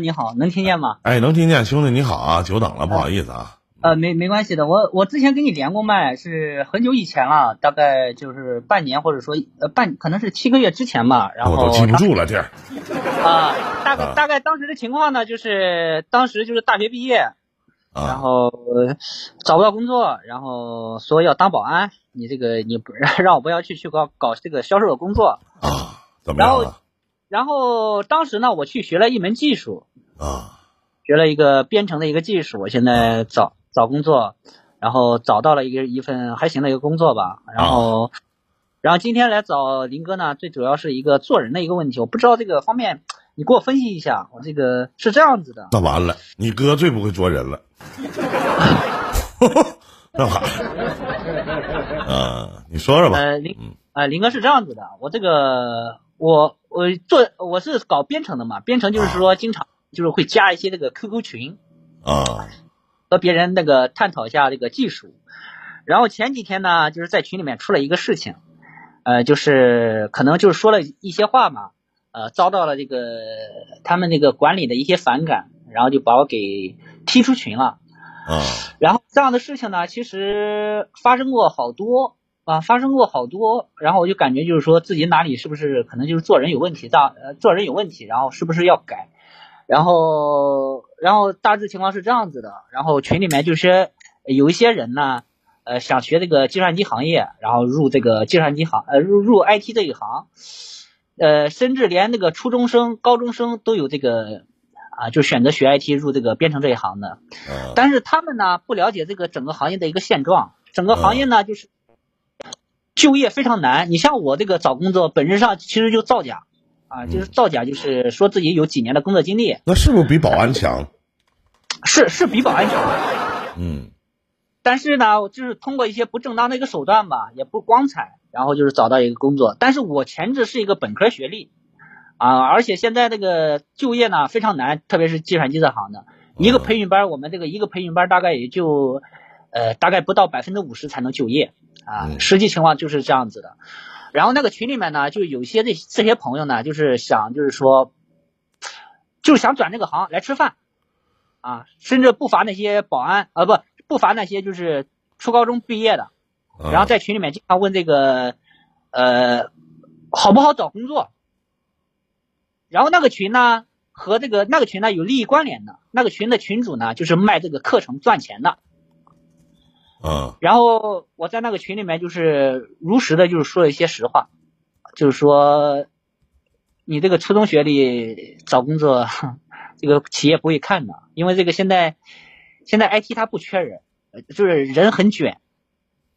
你好，能听见吗？哎，能听见，兄弟你好啊，久等了，不好意思啊。呃，没没关系的，我我之前跟你连过麦，是很久以前了，大概就是半年或者说呃半，可能是七个月之前吧。然后我都记不住了，这啊，大概大概当时的情况呢，就是当时就是大学毕业，然后找不到工作，然后说要当保安，你这个你不 让我不要去去搞搞这个销售的工作啊？怎么样？然后然后当时呢，我去学了一门技术啊，学了一个编程的一个技术，我现在找。找工作，然后找到了一个一份还行的一个工作吧，然后，然后今天来找林哥呢，最主要是一个做人的一个问题，我不知道这个方面，你给我分析一下，我这个是这样子的。那完了，你哥最不会做人了。那啥，啊，你说说吧。呃，林，呃，林哥是这样子的，我这个，我我做我是搞编程的嘛，编程就是说经常就是会加一些这个 QQ 群。啊。和别人那个探讨一下这个技术，然后前几天呢，就是在群里面出了一个事情，呃，就是可能就是说了一些话嘛，呃，遭到了这个他们那个管理的一些反感，然后就把我给踢出群了。啊，然后这样的事情呢，其实发生过好多啊，发生过好多，然后我就感觉就是说自己哪里是不是可能就是做人有问题，大呃做人有问题，然后是不是要改？然后，然后大致情况是这样子的。然后群里面就是有一些人呢，呃，想学这个计算机行业，然后入这个计算机行，呃，入入 IT 这一行，呃，甚至连那个初中生、高中生都有这个啊，就选择学 IT 入这个编程这一行的。但是他们呢，不了解这个整个行业的一个现状。整个行业呢，就是就业非常难。你像我这个找工作，本质上其实就造假。啊，就是造假，就是说自己有几年的工作经历，那是不是比保安强？是是比保安强，嗯，但是呢，就是通过一些不正当的一个手段吧，也不光彩，然后就是找到一个工作。但是我前置是一个本科学历，啊，而且现在这个就业呢非常难，特别是计算机这行的，一个培训班，我们这个一个培训班大概也就，呃，大概不到百分之五十才能就业，啊，实际情况就是这样子的。然后那个群里面呢，就有些这这些朋友呢，就是想就是说，就是想转这个行来吃饭，啊，甚至不乏那些保安啊，不不乏那些就是初高中毕业的，然后在群里面经常问这个，呃，好不好找工作？然后那个群呢和这个那个群呢有利益关联的，那个群的群主呢就是卖这个课程赚钱的。嗯，然后我在那个群里面就是如实的，就是说了一些实话，就是说，你这个初中学历找工作，这个企业不会看的，因为这个现在现在 IT 它不缺人，就是人很卷，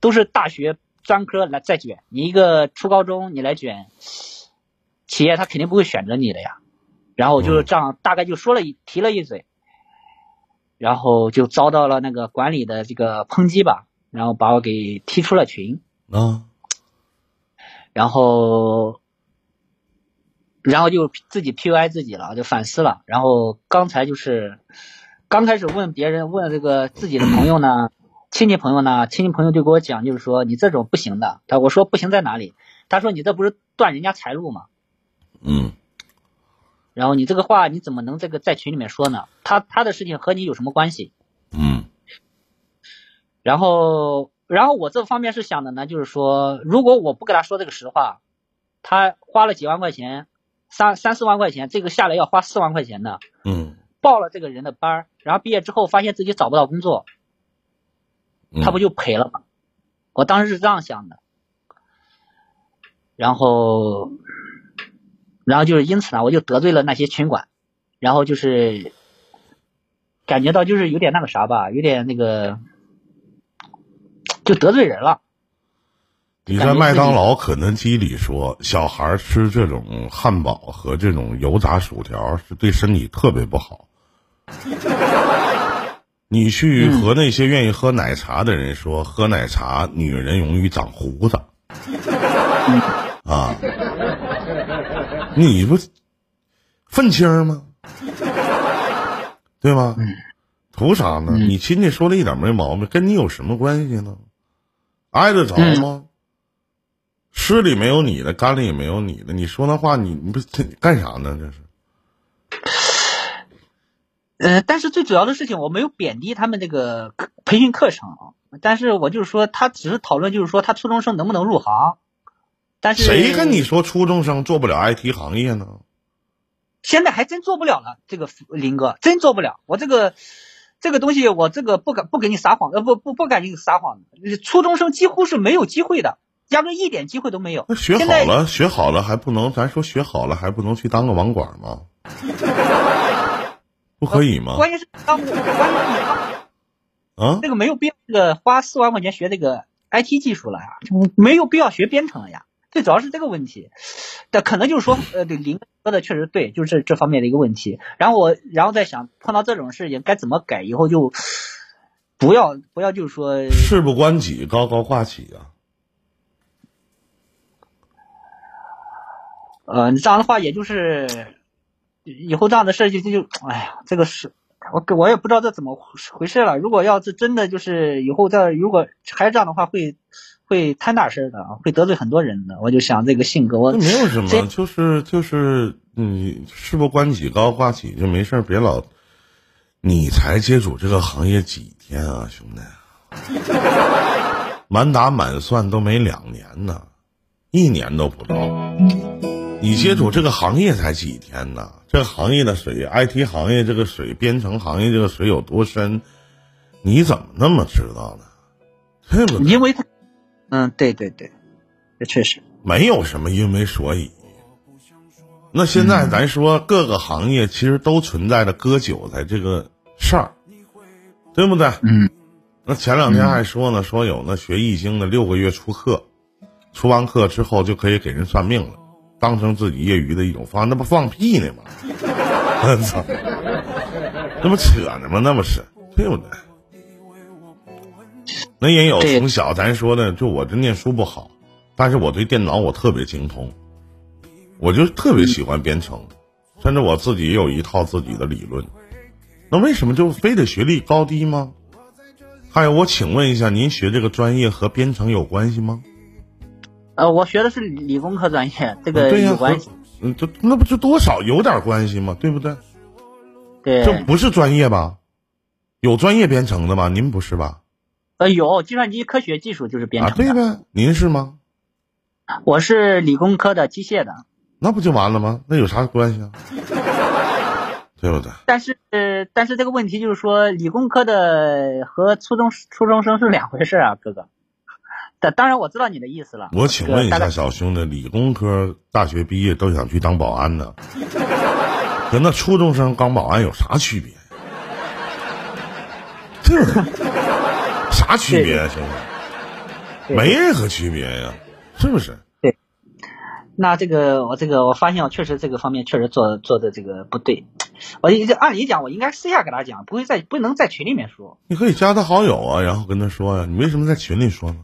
都是大学专科来再卷，你一个初高中你来卷，企业他肯定不会选择你的呀。然后我就是这样，大概就说了一提了一嘴。然后就遭到了那个管理的这个抨击吧，然后把我给踢出了群。啊，然后，然后就自己 PUI 自己了，就反思了。然后刚才就是刚开始问别人问这个自己的朋友呢，亲戚朋友呢，亲戚朋友就给我讲，就是说你这种不行的。他我说不行在哪里？他说你这不是断人家财路吗？嗯。然后你这个话你怎么能这个在群里面说呢？他他的事情和你有什么关系？嗯。然后，然后我这方面是想的呢，就是说，如果我不给他说这个实话，他花了几万块钱，三三四万块钱，这个下来要花四万块钱的。嗯。报了这个人的班然后毕业之后发现自己找不到工作，他不就赔了吗？我当时是这样想的。然后。然后就是因此呢，我就得罪了那些群管，然后就是感觉到就是有点那个啥吧，有点那个就得罪人了。你在麦当劳、肯德基里说，小孩吃这种汉堡和这种油炸薯条是对身体特别不好。你去和那些愿意喝奶茶的人说，喝奶茶女人容易长胡子。啊。你不愤青吗？对吗？图啥呢？你亲戚说的一点没毛病，跟你有什么关系呢？挨得着吗？湿里没有你的，干里也没有你的。你说那话，你你不干啥呢？这是。呃，但是最主要的事情，我没有贬低他们这个培训课程，但是我就是说，他只是讨论，就是说他初中生能不能入行。但是谁跟你说初中生做不了 IT 行业呢？现在还真做不了了，这个林哥真做不了。我这个这个东西，我这个不敢不给你撒谎，呃，不不不敢给你撒谎。初中生几乎是没有机会的，压根一点机会都没有。那学好了，学好了还不能？咱说学好了还不能去当个网管吗？不可以吗？关键是当，关键是啊，这个没有必要，这个花四万块钱学这个 IT 技术了呀，没有必要学编程了呀。最主要是这个问题，但可能就是说，呃，对林说的确实对，就是这方面的一个问题。然后我，然后再想，碰到这种事情该怎么改，以后就不要不要，就是说事不关己，高高挂起啊。呃，你这样的话，也就是以后这样的事情就就，哎呀，这个是我我也不知道这怎么回事了。如果要是真的就是以后再如果还是这样的话，会。会摊大事的啊，会得罪很多人的。我就想这个性格，我没有什么，就是就是你事不关己高挂起就没事别老。你才接触这个行业几天啊，兄弟？满打满算都没两年呢，一年都不到。你接触这个行业才几天呢？这个行业的水，IT 行业这个水，编程行业这个水有多深？你怎么那么知道呢？对不？因为他。嗯，对对对，这确实没有什么因为所以。那现在咱说各个行业其实都存在着割韭菜这个事儿，对不对？嗯。那前两天还说呢，说有那学易经的六个月出课，出完课之后就可以给人算命了，当成自己业余的一种方式，那不放屁呢吗？我操，那不扯呢吗？那不是对不对？那也有从小咱说的，就我这念书不好，但是我对电脑我特别精通，我就特别喜欢编程，甚至我自己也有一套自己的理论。那为什么就非得学历高低吗？还有，我请问一下，您学这个专业和编程有关系吗？呃，我学的是理工科专业，这个有关系。嗯，这那不就多少有点关系吗？对不对？对。这不是专业吧？有专业编程的吗？您不是吧？呃，有计算机科学技术就是编程啊，对呗。您是吗？我是理工科的机械的。那不就完了吗？那有啥关系啊？对不对？但是，但是这个问题就是说，理工科的和初中初中生是两回事啊，哥哥。当当然我知道你的意思了。我请问一下小兄弟，理工科大学毕业都想去当保安呢，和那初中生当保安有啥区别？这。啥区别啊，兄弟？没任何区别呀，是不是？对。那这个我这个我发现我确实这个方面确实做做的这个不对。我这按理讲我应该私下给他讲，不会在不能在群里面说。你可以加他好友啊，然后跟他说呀。你为什么在群里说呢？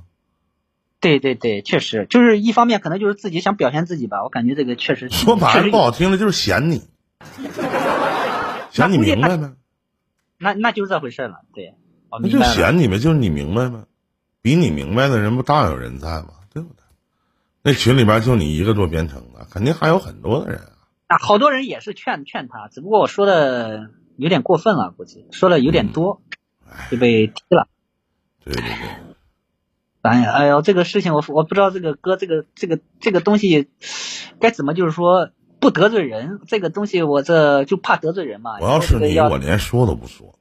对对对，确实就是一方面可能就是自己想表现自己吧。我感觉这个确实说白了不好听的就是嫌你，嫌你明白吗？那那就是这回事了，对。那就嫌你们，就是你明白吗？比你明白的人不大有人在吗？对不对？那群里边就你一个做编程的，肯定还有很多的人啊。啊，好多人也是劝劝他，只不过我说的有点过分了，估计说的有点多，就被踢了。对对对。哎呀，哎呦，这个事情我我不知道这个哥这个这个这个东西该怎么就是说不得罪人，这个东西我这就怕得罪人嘛。我要是你，我连说都不说。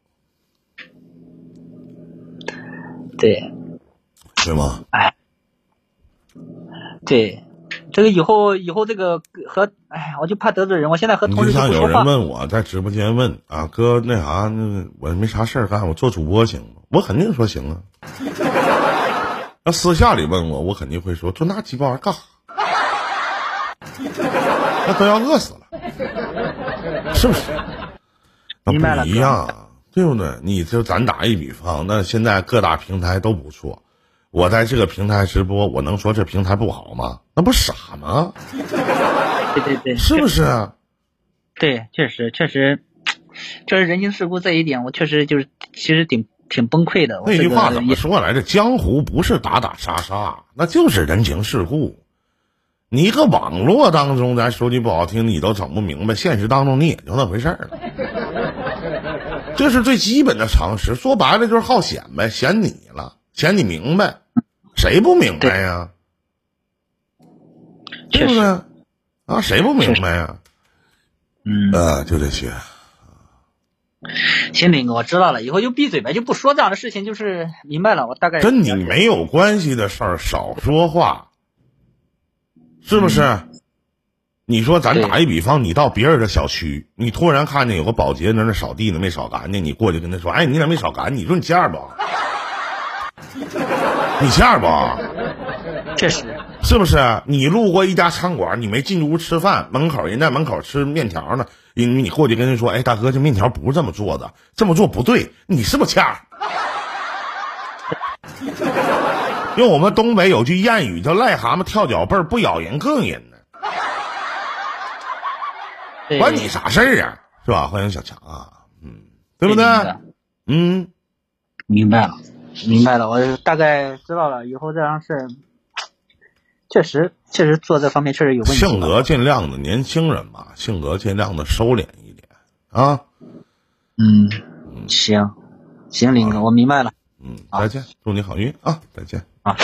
对，是吗？哎，对，这个以后以后这个和哎，我就怕得罪人。我现在和同事就有人问我在直播间问啊，哥那啥，那我没啥事儿干，我做主播行吗？我肯定说行啊。那私下里问我，我肯定会说做那鸡巴玩意儿干啥？那都要饿死了，是不是？明白了，一样。对不对？你就咱打一比方，那现在各大平台都不错，我在这个平台直播，我能说这平台不好吗？那不傻吗？对对对，是不是？对，确实确实，确实人情世故这一点，我确实就是其实挺挺崩溃的。那句话怎么说来着？江湖不是打打杀杀，那就是人情世故。你一个网络当中，咱说句不好听，你都整不明白，现实当中你也就那回事儿了。这是最基本的常识，说白了就是好显呗，显你了，显你明白，谁不明白呀？对不对？啊，谁不明白呀？嗯，啊，就这些。行，林哥，我知道了，以后就闭嘴呗，就不说这样的事情，就是明白了，我大概跟你没有关系的事儿少说话，是不是？你说咱打一比方，你到别人的小区，你突然看见有个保洁在那扫地呢，没扫干净，你过去跟他说：“哎，你咋没扫干净？”你说你欠不？你欠不？确实，是不是？你路过一家餐馆，你没进屋吃饭，门口人在门口吃面条呢，你你过去跟人说：“哎，大哥，这面条不是这么做的，这么做不对。”你是不是欠？用我们东北有句谚语叫“癞蛤蟆跳脚背儿，不咬人膈应”呢。关你啥事儿啊？是吧？欢迎小强啊，嗯，对不对？嗯，明白了，明白了，我大概知道了。以后这样事儿，确实确实做这方面确实有问题。性格尽量的年轻人嘛，性格尽量的收敛一点啊。嗯，行，行，林哥，我明白了。嗯，再见，祝你好运啊！再见啊。